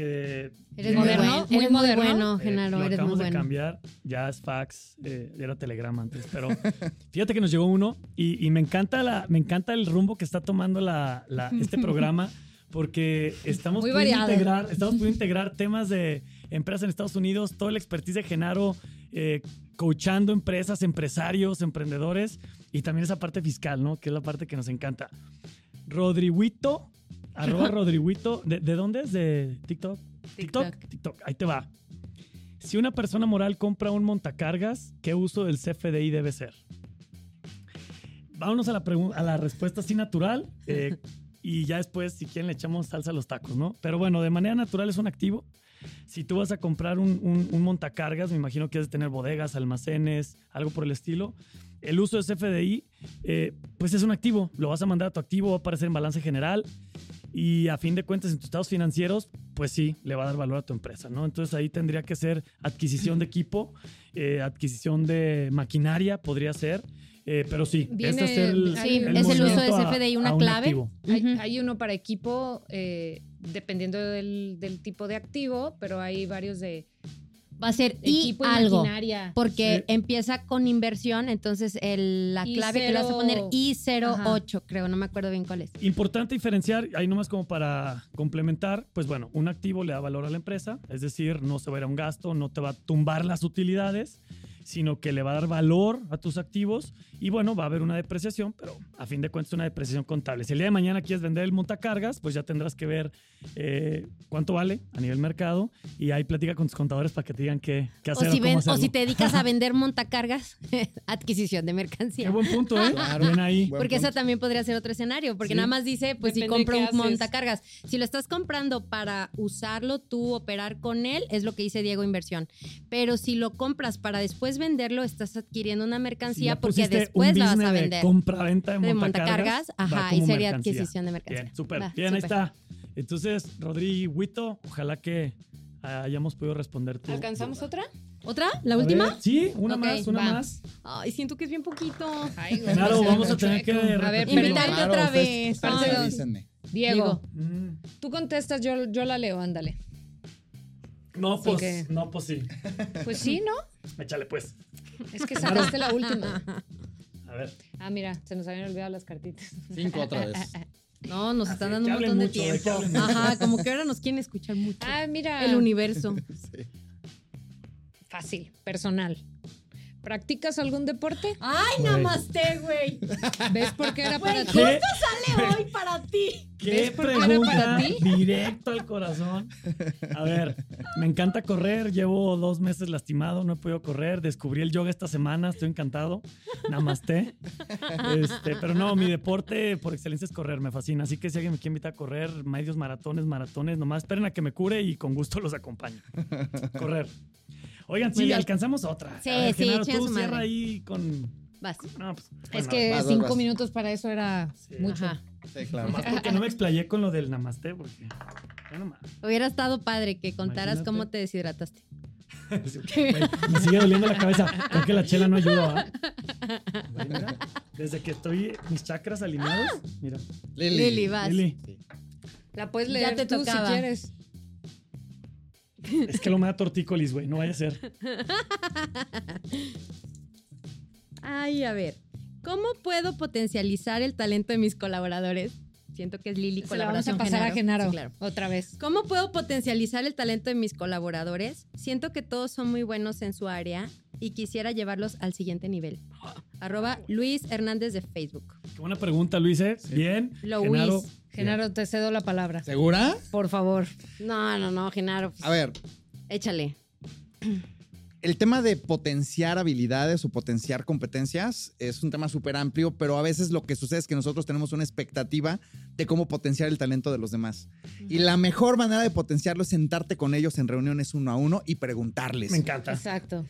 C: Que.
B: Eres muy
D: Moderno, muy
B: eres
D: moderno.
B: muy bueno,
C: Eh,
B: Genaro,
C: lo
B: eres muy
C: acabamos de
B: bueno.
C: cambiar, ya es fax, eh, era telegrama antes, pero fíjate que nos llegó uno y, y me, encanta la, me encanta el rumbo que está tomando la, la- este programa porque estamos
D: Muy
C: pudiendo,
D: variado.
C: integrar, estamos pudiendo integrar temas de empresas en Estados Unidos, todo el expertise de Genaro, eh, coachando empresas, empresarios, emprendedores y también esa parte fiscal, ¿no? Que es la parte que nos encanta. Rodriguito, arroba Rodriguito, ¿de, de dónde es? ¿De TikTok?
B: TikTok.
C: TikTok, ahí te va. Si una persona moral compra un montacargas, ¿qué uso del CFDI debe ser? Vámonos a la, a la respuesta así natural eh, y ya después, si quieren, le echamos salsa a los tacos, ¿no? Pero bueno, de manera natural es un activo. Si tú vas a comprar un, un- un montacargas, me imagino que es de tener bodegas, almacenes, algo por el estilo. El uso de CFDI, eh, pues es un activo. Lo vas a mandar a tu activo, va a aparecer en balance general y a fin de cuentas en tus estados financieros, pues sí, le va a dar valor a tu empresa, ¿no? Entonces ahí tendría que ser adquisición de equipo, eh, adquisición de maquinaria, podría ser. eh, pero sí,
D: Viene-
C: este es el,
D: Sí,
B: es el uso de CFDI una
C: a
B: clave.
D: Hay, uno para equipo, eh, dependiendo del, del tipo de activo, pero hay varios de
B: Va a ser y algo. Porque
C: Sí.
B: empieza con inversión, entonces el- la
D: I
B: clave que le vas a poner
D: cero-
B: I08, creo, no me acuerdo bien cuál es.
C: Importante diferenciar, ahí nomás como para complementar, pues bueno, un activo le da valor a la empresa, es decir, no se va a ir a un gasto, no te va a tumbar las utilidades, sino que le va a dar valor a tus activos y bueno, va a haber una depreciación, pero a fin de cuentas una depreciación contable. Si el día de mañana quieres vender el montacargas, pues ya tendrás que ver eh, cuánto vale a nivel mercado y ahí platica con tus contadores para que te digan qué, qué
B: O
C: hacer
B: si,
C: o cómo
B: ven- o si te dedicas a vender montacargas, adquisición de
C: Qué
B: mercancía.
C: buen punto, ¿eh?
E: Claro.
C: Bien ahí.
E: Buen
B: Porque
E: punto.
B: esa también podría ser otro escenario, porque
C: Sí.
B: nada más dice, pues si
D: Depende de
B: compro
D: qué
B: un
D: haces.
B: montacargas. Si lo estás comprando para usarlo tú, operar con él, es lo que dice Diego Inversión. Pero si lo compras para después venderlo, estás adquiriendo una mercancía porque después la vas a
C: de
B: vender.
C: compra-venta de
B: De
C: montacargas,
B: ajá, y sería
C: mercancía.
B: adquisición de mercancía.
C: Bien, súper. Bien, ahí está. Entonces, Rodri Huito, ojalá que hayamos podido responder tu.
D: ¿Alcanzamos
C: duda.
D: otra?
B: ¿Otra? ¿La
C: A
B: última?
C: ver, sí, una más, una
B: va.
C: más.
B: Ay, siento que es bien poquito.
D: Ay, güey,
C: Claro, vamos a tener que.
D: A ver.
B: Invitarte otra vez.
E: ustedes avísenme.
D: Diego,
C: Mm,
D: tú contestas, yo, yo la leo, ándale.
C: No, pues,
D: que-
C: no, pues sí.
D: Pues sí, ¿no?
C: Échale, pues.
D: Es que sacaste la última.
C: A ver.
D: Ah, mira, se nos habían olvidado las cartitas.
E: Cinco otra vez.
B: No, nos están
C: Así,
B: dando un montón de
C: mucho, de que
B: tiempo. Ajá, como que ahora nos quieren escuchar mucho.
D: Ah, mira.
B: El universo.
E: Sí.
D: Fácil, personal. ¿Practicas algún deporte?
B: Ay, namaste, güey.
D: ¿Ves por qué era para ti?
C: ¿Qué,
B: Sale hoy para ti.
C: qué
D: ¿Ves por qué era
C: pregunta
D: para ti?
C: directo al corazón? A ver, me encanta correr. Llevo dos meses lastimado, no he podido correr. Descubrí el yoga esta semana, estoy encantado. Namaste. Este, pero no, mi deporte por excelencia es correr, me fascina. Así que si alguien me quiere invitar a correr, medios maratones, maratones, nomás esperen a que me cure y con gusto los acompaño. Correr. Oigan, sí, alcanzamos otra.
B: Sí,
C: ver,
B: sí,
C: Genaro, tú cierra ahí con.
B: Vas.
C: No, pues,
D: Es que
E: vas, vas,
D: cinco
E: vas.
D: minutos para eso era
C: Sí.
D: mucho.
B: Ajá.
E: Sí, claro.
C: Nomás porque no me explayé con lo del namaste, porque. ya nomás.
B: Hubiera estado padre que contaras
C: Imagínate.
B: cómo te deshidrataste.
C: Me sigue doliendo la cabeza. Creo que la chela no ayuda, ¿ah? Mira, Desde que estoy mis chakras alineados, mira.
E: Lili.
B: Lili, vas.
C: Lili,
E: Sí.
D: La puedes
B: Ya
D: leer
B: te
D: tú
B: tocaba.
D: si quieres.
C: Es que lo me da tortícolis, güey, no vaya a ser.
B: Ay, a ver. ¿Cómo puedo potencializar el talento de mis colaboradores? Siento que es Lili
D: Se la vamos a
B: colaboración
D: pasar a Genaro.
B: Sí, claro.
D: Otra vez.
B: ¿Cómo puedo potencializar el talento de mis colaboradores? Siento que todos son muy buenos en su área y quisiera llevarlos al siguiente nivel. Arroba Luis Hernández de Facebook.
C: Qué buena pregunta, Luis, ¿eh? Bien.
B: Luis.
C: Genaro,
D: Genaro, te cedo la palabra.
E: ¿Segura?
D: Por favor.
B: No, no, no, Genaro. pues,
E: A ver,
B: échale.
E: el tema de potenciar habilidades o potenciar competencias es un tema súper amplio, pero a veces lo que sucede es que nosotros tenemos una expectativa de cómo potenciar el talento de los demás. Y la mejor manera de potenciarlo es sentarte con ellos en reuniones uno a uno y preguntarles.
C: Me encanta.
D: Exacto.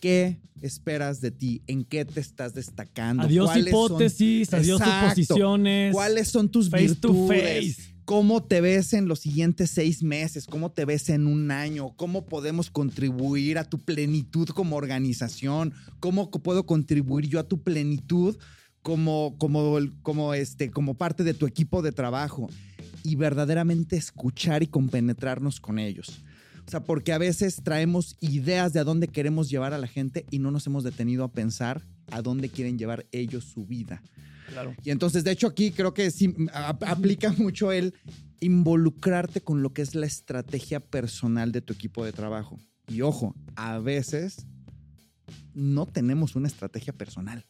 E: ¿Qué esperas de ti? ¿En qué te estás destacando?
C: Adiós
E: ¿Cuáles son-
C: hipótesis, adiós
E: Exacto.
C: suposiciones.
E: ¿Cuáles son tus
C: Face to
E: virtudes?
C: face.
E: ¿Cómo te ves en los siguientes seis meses? ¿Cómo te ves en un año? ¿Cómo podemos contribuir a tu plenitud como organización? ¿Cómo puedo contribuir yo a tu plenitud como, como, como, este, como parte de tu equipo de trabajo? Y verdaderamente escuchar y compenetrarnos con ellos. O sea, porque a veces traemos ideas de a dónde queremos llevar a la gente y no nos hemos detenido a pensar a dónde quieren llevar ellos su vida.
C: Claro.
E: Y entonces, de hecho, aquí creo que sí a- aplica mucho el involucrarte con lo que es la estrategia personal de tu equipo de trabajo. Y ojo, a veces no tenemos una estrategia personal.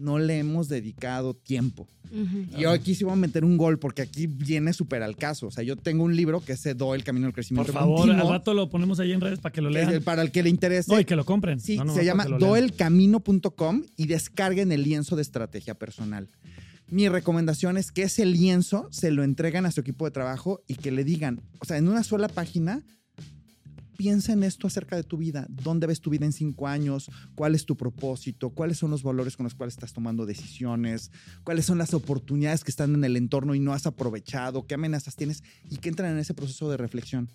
E: No le hemos dedicado tiempo. Y yo aquí sí voy a meter un gol porque aquí viene súper al caso. O sea, yo tengo un libro que se Do el Camino al
C: Por
E: Crecimiento
C: favor, al rato lo ponemos ahí en redes para que lo lean.
E: el- para el que le interese.
C: No, y que lo compren.
E: Sí,
C: No, no,
E: se llama doelcamino.com y descarguen el lienzo de estrategia personal. Mi recomendación es que ese lienzo se lo entregan a su equipo de trabajo y que le digan, o sea, en una sola página, piensa en esto acerca de tu vida. ¿Dónde ves tu vida en cinco años? ¿Cuál es tu propósito? ¿Cuáles son los valores con los cuales estás tomando decisiones? ¿Cuáles son las oportunidades que están en el entorno y no has aprovechado? ¿Qué amenazas tienes? Y que entran en ese proceso de reflexión.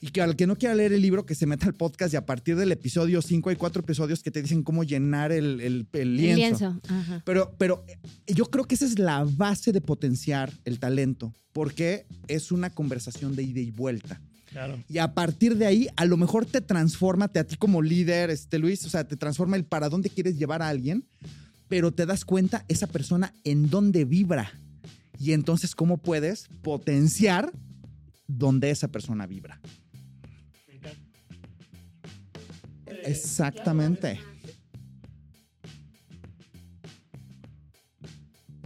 E: Y que al que no quiera leer el libro, que se meta al podcast y a partir del episodio 5 hay cuatro episodios que te dicen cómo llenar el, el- el
B: El
E: lienzo.
B: lienzo. Ajá.
E: Pero, pero eh, yo creo que esa es la base de potenciar el talento, porque es una conversación de ida y vuelta.
C: Claro.
E: Y a partir de ahí, a lo mejor te transforma te a ti como líder, este Luis, o sea, te transforma el para dónde quieres llevar a alguien, pero te das cuenta esa persona en dónde vibra. Y entonces, ¿cómo puedes potenciar donde esa persona vibra? Exactamente.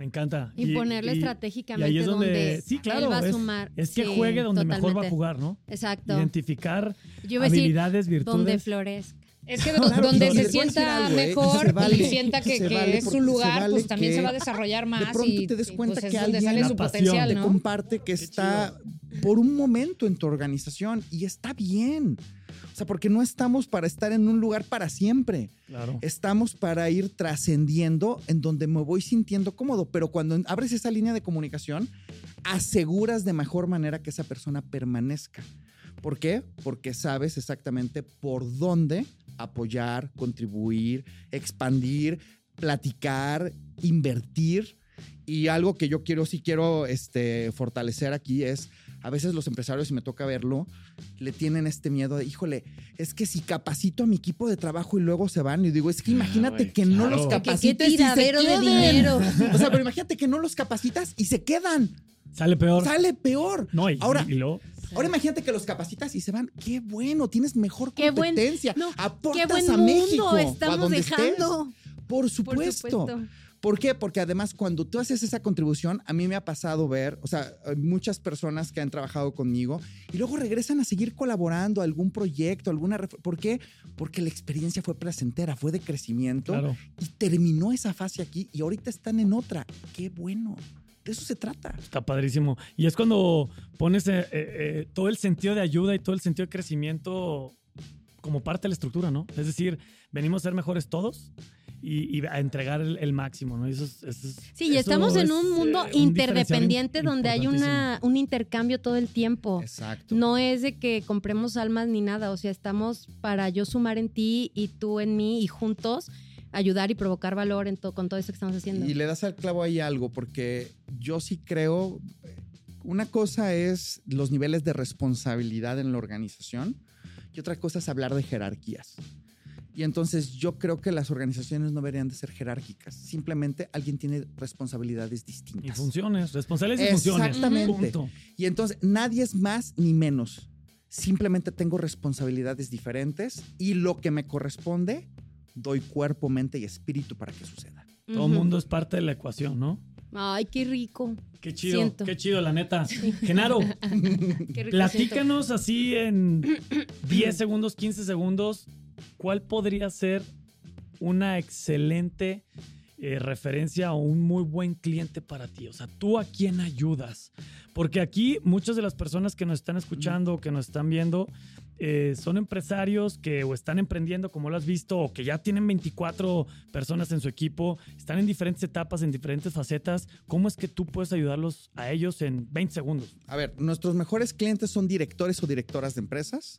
C: Me encanta.
B: Y, ponerle
C: y-
B: estratégicamente
C: y ahí es donde,
B: donde
C: sí, claro,
B: él va a
C: es,
B: sumar.
C: es que
B: Sí,
C: juegue donde mejor va a jugar, ¿no?
B: Exacto.
C: Identificar
B: Yo a decir,
C: habilidades,
B: donde florezca.
D: Es que
E: Claro,
D: donde se sienta
E: algo, ¿eh?
D: mejor
E: Se vale,
D: y sienta que,
E: se
D: que
E: vale
D: es su lugar,
E: vale
D: pues también se va a desarrollar más.
E: de pronto
D: y,
E: te des
D: y,
E: cuenta
D: pues,
E: que
D: es donde sale su
C: pasión.
D: potencial,
E: te
D: ¿no?
E: comparte que está por un momento en tu organización y está bien. O sea, porque no estamos para estar en un lugar para siempre.
C: Claro.
E: Estamos para ir trascendiendo en donde me voy sintiendo cómodo, pero cuando abres esa línea de comunicación, aseguras de mejor manera que esa persona permanezca. ¿Por qué? Porque sabes exactamente por dónde apoyar, contribuir, expandir, platicar, invertir. Y algo que yo quiero, sí quiero este, fortalecer aquí es, a veces los empresarios, y me toca verlo, le tienen este miedo de, híjole, es que si capacito a mi equipo de trabajo y luego se van, y digo, es que imagínate
C: güey,
E: que no los
C: Que-
B: que qué
E: capacites y se
B: tiradero de dinero.
E: O sea, pero imagínate que no los capacitas y se quedan.
C: Sale peor.
E: Sale peor.
C: No, y,
E: Ahora,
C: y luego,
E: Ahora imagínate que los capacitas y se van. Qué bueno, tienes mejor
B: Qué buen-
E: competencia.
B: no,
E: Aportas
B: Qué buen
E: a
B: mundo
E: México. o a
B: estamos
E: donde
B: dejando.
E: estés. Por supuesto.
B: Por supuesto.
E: ¿Por qué? Porque además cuando tú haces esa contribución, a mí me ha pasado ver, o sea, hay muchas personas que han trabajado conmigo y luego regresan a seguir colaborando a algún proyecto, alguna... ¿Por qué? Porque la experiencia fue placentera, fue de crecimiento
C: claro.
E: y terminó esa fase aquí y ahorita están en otra. Qué bueno. De eso se trata.
C: Está padrísimo. Y es cuando pones eh, eh, eh, todo el sentido de ayuda y todo el sentido de crecimiento como parte de la estructura, ¿no? Es decir, venimos a ser mejores todos y, y a entregar el, el máximo, ¿no? Y eso es, eso es-
B: Sí, y
C: eso
B: estamos en un mundo
C: eh,
B: interdependiente donde hay una, un intercambio todo el tiempo.
E: Exacto.
B: No es de que compremos almas ni nada, o sea, estamos para yo sumar en ti y tú en mí y juntos ayudar y provocar valor en to- con todo eso que estamos haciendo.
E: Y le das al clavo ahí algo, porque yo sí creo, una cosa es los niveles de responsabilidad en la organización y otra cosa es hablar de jerarquías. Y entonces yo creo que las organizaciones no deberían de ser jerárquicas. Simplemente alguien tiene responsabilidades
C: Y
E: distintas.
C: funciones, responsables y funciones.
E: Exactamente.
C: Punto.
E: Y entonces nadie es más ni menos. Simplemente tengo responsabilidades diferentes y lo que me corresponde, doy cuerpo, mente y espíritu para que suceda.
C: Todo
B: Ujú.
C: el mundo es parte de la ecuación, ¿no?
B: Ay, qué rico.
C: Qué chido,
B: Siento.
C: qué chido, la neta. Genaro,
B: Qué rico
C: platícanos así en 10 segundos, 15 segundos, ¿cuál podría ser una excelente eh, referencia o un muy buen cliente para ti? O sea, ¿tú a quién ayudas? Porque aquí muchas de las personas que nos están escuchando, que nos están viendo, eh, son empresarios que o están emprendiendo, como lo has visto, o que ya tienen 24 personas en su equipo, están en diferentes etapas, en diferentes facetas. ¿Cómo es que tú puedes ayudarlos a ellos en 20 segundos?
E: A ver, nuestros mejores clientes son directores o directoras de empresas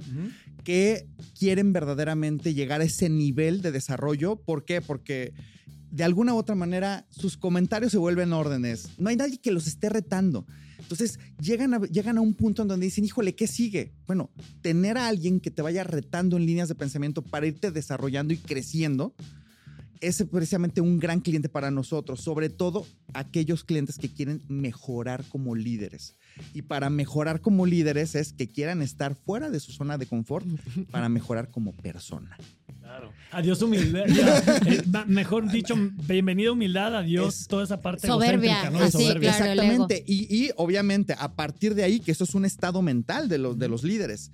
E: que quieren verdaderamente llegar a ese nivel de desarrollo. ¿Por qué? Porque de alguna u otra manera sus comentarios se vuelven órdenes. No hay nadie que los esté retando. Entonces llegan a, llegan a un punto en donde dicen, híjole, ¿qué sigue? Bueno, tener a alguien que te vaya retando en líneas de pensamiento para irte desarrollando y creciendo es precisamente un gran cliente para nosotros, sobre todo aquellos clientes que quieren mejorar como líderes. Y para mejorar como líderes es que quieran estar fuera de su zona de confort para mejorar como persona.
C: Claro. Adiós humildad. Ya, eh, mejor dicho, bienvenida humildad, adiós
E: Es-
C: toda esa parte
B: Soberbia,
C: ¿no?
B: Así,
C: soberbia.
B: claro.
E: Exactamente. Y, y obviamente, a partir de ahí, que eso es un estado mental de los, de los líderes.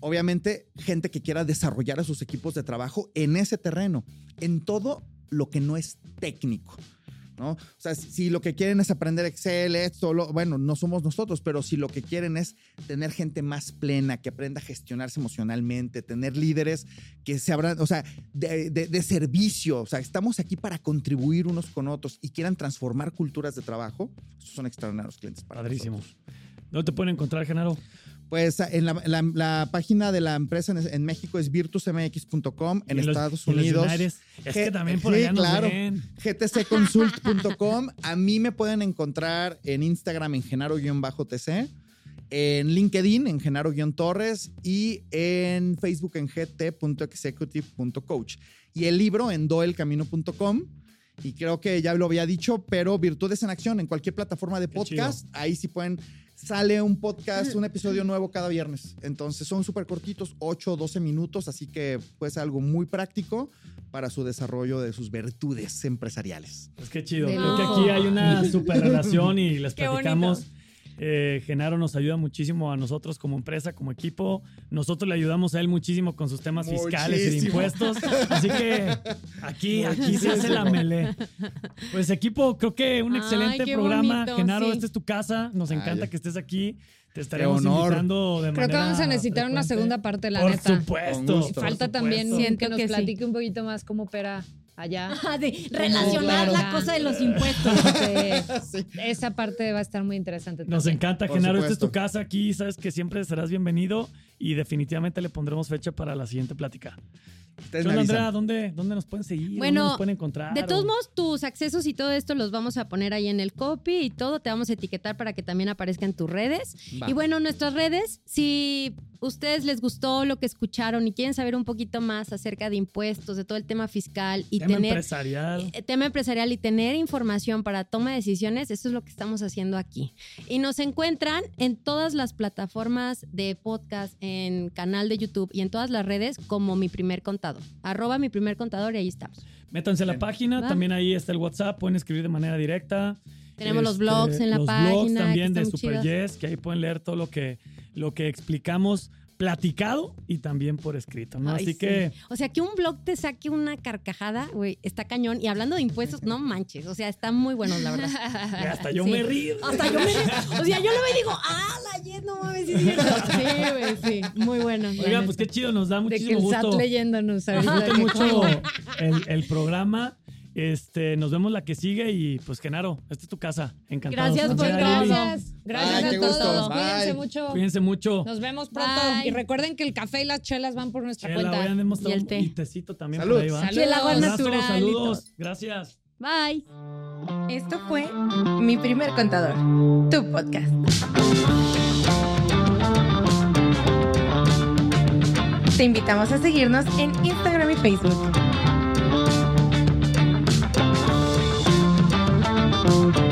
E: Obviamente, gente que quiera desarrollar a sus equipos de trabajo en ese terreno, en todo lo que no es técnico. ¿No? O sea, si, lo que quieren es aprender Excel, esto, lo- bueno, no somos nosotros, pero si lo que quieren es tener gente más plena, que aprenda a gestionarse emocionalmente, tener líderes que se abran, o sea, de, de- de servicio, o sea, estamos aquí para contribuir unos con otros y quieran transformar culturas de trabajo, esos son extraordinarios clientes para
C: Padrísimo.
E: nosotros.
C: ¿Dónde te pueden encontrar, Genaro?
E: Pues en la, la- la página de la empresa en, en México es virtusmx.com, en Estados
C: los
E: Unidos.
C: Es que también por
E: sí,
C: allá nos
E: claro.
C: ven.
E: gtcconsult.com. A mí me pueden encontrar en Instagram en genaro-tc, en LinkedIn en genaro-torres y en Facebook en gt.executive.coach. Y el libro en doelcamino.com. Y creo que ya lo había dicho, pero Virtudes en Acción en cualquier plataforma de podcast. Ahí sí pueden. Sale un podcast, un episodio nuevo cada viernes. Entonces son súper cortitos, 8 o 12 minutos, así que puede ser algo muy práctico para su desarrollo de sus virtudes empresariales.
C: Pues qué chido. Creo que aquí hay una super relación y les
B: Qué
C: platicamos. Eh, Genaro nos ayuda muchísimo a nosotros como empresa, como equipo. Nosotros le ayudamos a él muchísimo con sus temas fiscales y de impuestos. Así que aquí, aquí se hace la melé. Pues equipo, creo que un
B: Ay,
C: excelente programa.
B: bonito,
C: Genaro,
B: sí.
C: esta es tu casa. Nos
E: Ay.
C: encanta que estés aquí. Te estaremos
E: honor.
C: invitando de
D: Creo que vamos a necesitar una segunda parte, la
C: Por
D: neta.
C: supuesto. Por
D: Falta
C: supuesto.
D: también
B: Siento
D: que nos
B: sí.
D: platique un poquito más cómo opera allá.
B: Ah, de relacionar
D: Claro.
B: la cosa de los impuestos.
D: Sí. Esa parte va a estar muy interesante.
C: Nos
D: también.
C: encanta,
E: Por
C: Genaro. Esta es tu casa aquí. Sabes que siempre serás bienvenido y definitivamente le pondremos fecha para la siguiente plática.
E: Ustedes
C: ¿Qué
E: me
C: onda,
E: avisan.
C: Andrea? ¿Dónde, ¿Dónde nos pueden seguir?
B: Bueno,
C: ¿Dónde nos pueden encontrar?
B: De todos
C: O-
B: modos, tus accesos y todo esto los vamos a poner ahí en el copy y todo. Te vamos a etiquetar para que también aparezca en tus redes.
E: Va.
B: Y bueno, nuestras redes, si ustedes les gustó lo que escucharon y quieren saber un poquito más acerca de impuestos, de todo el tema fiscal y
C: tema
B: tener
C: empresarial.
B: eh, tema empresarial y tener información para toma de decisiones, eso es lo que estamos haciendo aquí. Y nos encuentran en todas las plataformas de podcast, en canal de YouTube y en todas las redes como mi primer contador. Arroba mi primer contador y ahí estamos.
C: Métanse a la página,
B: Va.
C: también ahí está el WhatsApp, pueden escribir de manera directa.
B: Tenemos los blogs en la
C: los
B: página,
C: blogs
B: que
C: también de Super
B: chidos.
C: Yes, que ahí pueden leer todo lo que, lo que explicamos platicado y también por escrito, ¿no?
B: Ay,
C: Así
B: sí.
C: que
B: O sea, que un blog te saque una carcajada, güey, está cañón. Y hablando de impuestos, no manches. O sea, están muy buenos, la verdad.
C: y hasta yo
B: Sí.
C: me río.
B: Hasta yo me... O sea, yo lo veo y digo, ah, la Jet, no mames, sí güey, sí. Muy bueno.
C: Oigan, pues qué chido, nos da
D: De que
C: muchísimo
D: el SAT
C: gusto.
D: leyéndonos ahorita. Que-
C: mucho el, el programa. Este, nos vemos la que sigue y pues Genaro, esta es tu casa. Encantado.
B: Gracias por
C: Lili,
D: Gracias. Gracias a
E: gusto.
D: todos.
E: Bye.
D: Cuídense mucho.
C: Cuídense mucho.
D: Nos vemos pronto.
B: Bye.
D: Y recuerden que el café y las chelas van por nuestra
C: Chela,
D: cuenta.
B: Y el té.
C: un tecito también
E: Salud.
C: por ahí, ¿va?
D: Salud.
B: el agua natural y
C: saludos. Gracias.
B: Bye.
A: Esto fue Mi Primer Contador, tu podcast. Te invitamos a seguirnos en Instagram y Facebook. Thank you.